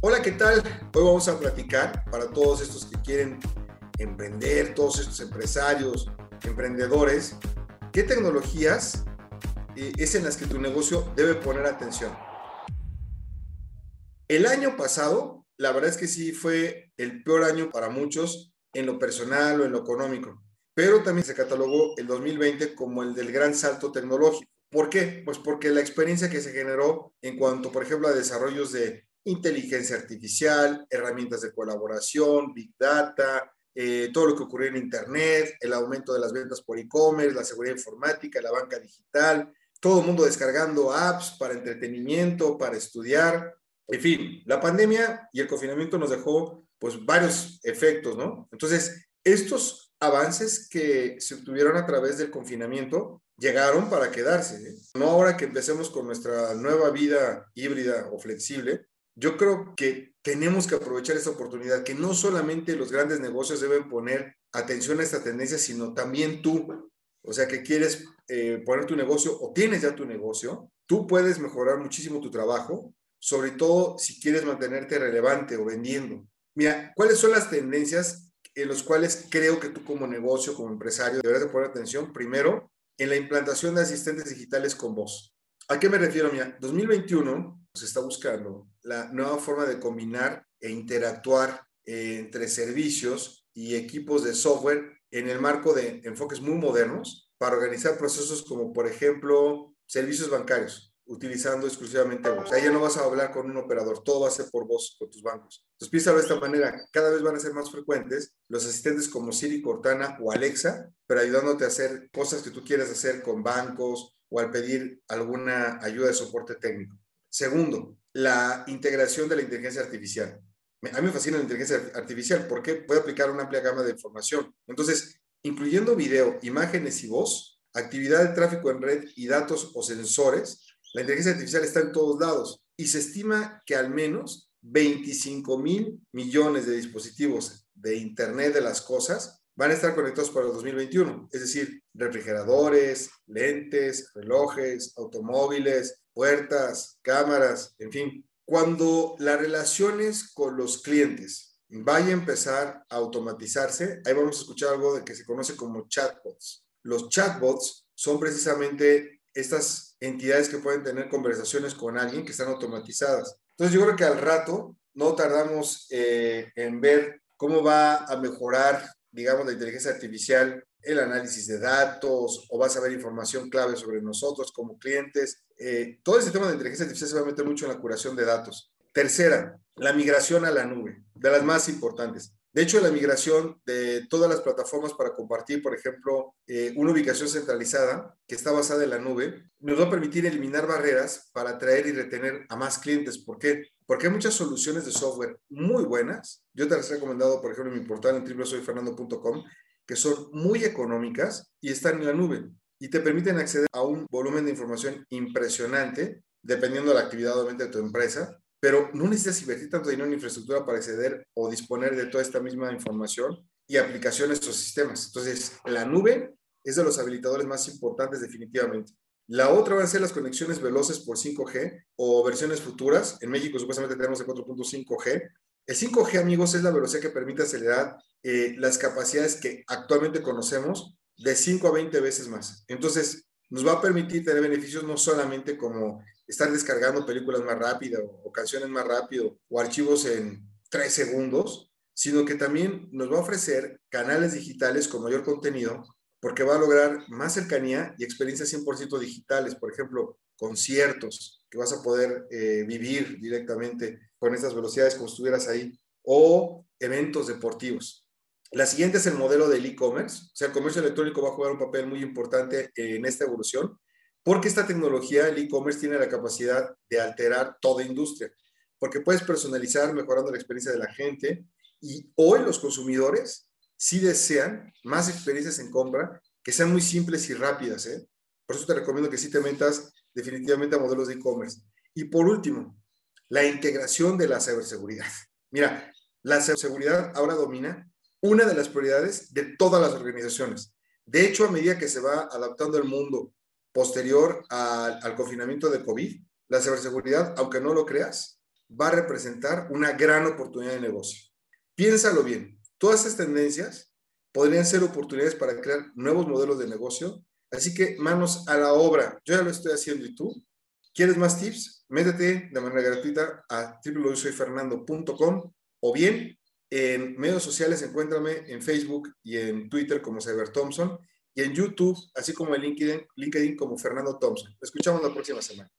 Hola, ¿qué tal? Hoy vamos a platicar para todos estos que quieren emprender, todos estos empresarios, emprendedores, qué tecnologías eh, es en las que tu negocio debe poner atención. El año pasado, la verdad es que sí fue el peor año para muchos en lo personal o en lo económico, pero también se catalogó el 2020 como el del gran salto tecnológico. ¿Por qué? Pues porque la experiencia que se generó en cuanto, por ejemplo, a desarrollos de inteligencia artificial, herramientas de colaboración, big data, eh, todo lo que ocurrió en Internet, el aumento de las ventas por e-commerce, la seguridad informática, la banca digital, todo el mundo descargando apps para entretenimiento, para estudiar. En fin, la pandemia y el confinamiento nos dejó pues varios efectos, ¿no? Entonces, estos avances que se obtuvieron a través del confinamiento llegaron para quedarse. ¿eh? No ahora que empecemos con nuestra nueva vida híbrida o flexible, yo creo que tenemos que aprovechar esta oportunidad, que no solamente los grandes negocios deben poner atención a esta tendencia, sino también tú, o sea, que quieres eh, poner tu negocio o tienes ya tu negocio, tú puedes mejorar muchísimo tu trabajo, sobre todo si quieres mantenerte relevante o vendiendo. Mira, ¿cuáles son las tendencias en las cuales creo que tú como negocio, como empresario, deberás de poner atención? Primero, en la implantación de asistentes digitales con voz. ¿A qué me refiero? Mira, 2021 se está buscando la nueva forma de combinar e interactuar eh, entre servicios y equipos de software en el marco de enfoques muy modernos para organizar procesos como, por ejemplo, servicios bancarios, utilizando exclusivamente voz. Ahí ya no vas a hablar con un operador, todo va a ser por voz con tus bancos. Entonces, piénsalo de esta manera, cada vez van a ser más frecuentes los asistentes como Siri, Cortana o Alexa, pero ayudándote a hacer cosas que tú quieres hacer con bancos o al pedir alguna ayuda de soporte técnico. Segundo, la integración de la inteligencia artificial. A mí me fascina la inteligencia artificial porque puede aplicar una amplia gama de información. Entonces, incluyendo video, imágenes y voz, actividad de tráfico en red y datos o sensores, la inteligencia artificial está en todos lados y se estima que al menos 25 mil millones de dispositivos de Internet de las Cosas van a estar conectados para el 2021, es decir, refrigeradores, lentes, relojes, automóviles, puertas, cámaras, en fin. Cuando las relaciones con los clientes vaya a empezar a automatizarse, ahí vamos a escuchar algo de que se conoce como chatbots. Los chatbots son precisamente estas entidades que pueden tener conversaciones con alguien que están automatizadas. Entonces yo creo que al rato no tardamos eh, en ver cómo va a mejorar, digamos, la inteligencia artificial el análisis de datos o vas a ver información clave sobre nosotros como clientes. Eh, todo ese tema de inteligencia artificial se va a meter mucho en la curación de datos. Tercera, la migración a la nube, de las más importantes. De hecho, la migración de todas las plataformas para compartir, por ejemplo, eh, una ubicación centralizada que está basada en la nube, nos va a permitir eliminar barreras para atraer y retener a más clientes. ¿Por qué? Porque hay muchas soluciones de software muy buenas. Yo te las he recomendado, por ejemplo, en mi portal en www.soyfernando.com, que son muy económicas y están en la nube y te permiten acceder a un volumen de información impresionante, dependiendo de la actividad obviamente de tu empresa, pero no necesitas invertir tanto dinero en infraestructura para acceder o disponer de toda esta misma información y aplicaciones o sistemas. Entonces, la nube es de los habilitadores más importantes definitivamente. La otra van a ser las conexiones veloces por 5G o versiones futuras. En México supuestamente tenemos el 4.5G. El 5G, amigos, es la velocidad que permite acelerar eh, las capacidades que actualmente conocemos de 5 a 20 veces más. Entonces, nos va a permitir tener beneficios no solamente como estar descargando películas más rápido o canciones más rápido o archivos en 3 segundos, sino que también nos va a ofrecer canales digitales con mayor contenido porque va a lograr más cercanía y experiencias 100% digitales, por ejemplo, conciertos que vas a poder eh, vivir directamente con estas velocidades como estuvieras ahí, o eventos deportivos. La siguiente es el modelo del e-commerce. O sea, el comercio electrónico va a jugar un papel muy importante en esta evolución porque esta tecnología, el e-commerce, tiene la capacidad de alterar toda industria, porque puedes personalizar mejorando la experiencia de la gente y hoy los consumidores sí desean más experiencias en compra que sean muy simples y rápidas. ¿eh? Por eso te recomiendo que sí te metas definitivamente a modelos de e-commerce. Y por último, la integración de la ciberseguridad. Mira, la ciberseguridad ahora domina una de las prioridades de todas las organizaciones. De hecho, a medida que se va adaptando el mundo posterior al, confinamiento de COVID, la ciberseguridad, aunque no lo creas, va a representar una gran oportunidad de negocio. Piénsalo bien, todas estas tendencias podrían ser oportunidades para crear nuevos modelos de negocio, así que manos a la obra. Yo ya lo estoy haciendo y tú. ¿Quieres más tips? Métete de manera gratuita a www.soyfernando.com o bien en medios sociales encuéntrame en Facebook y en Twitter como Cyber Thompson y en YouTube, así como en LinkedIn, como Fernando Thompson. Escuchamos la próxima semana.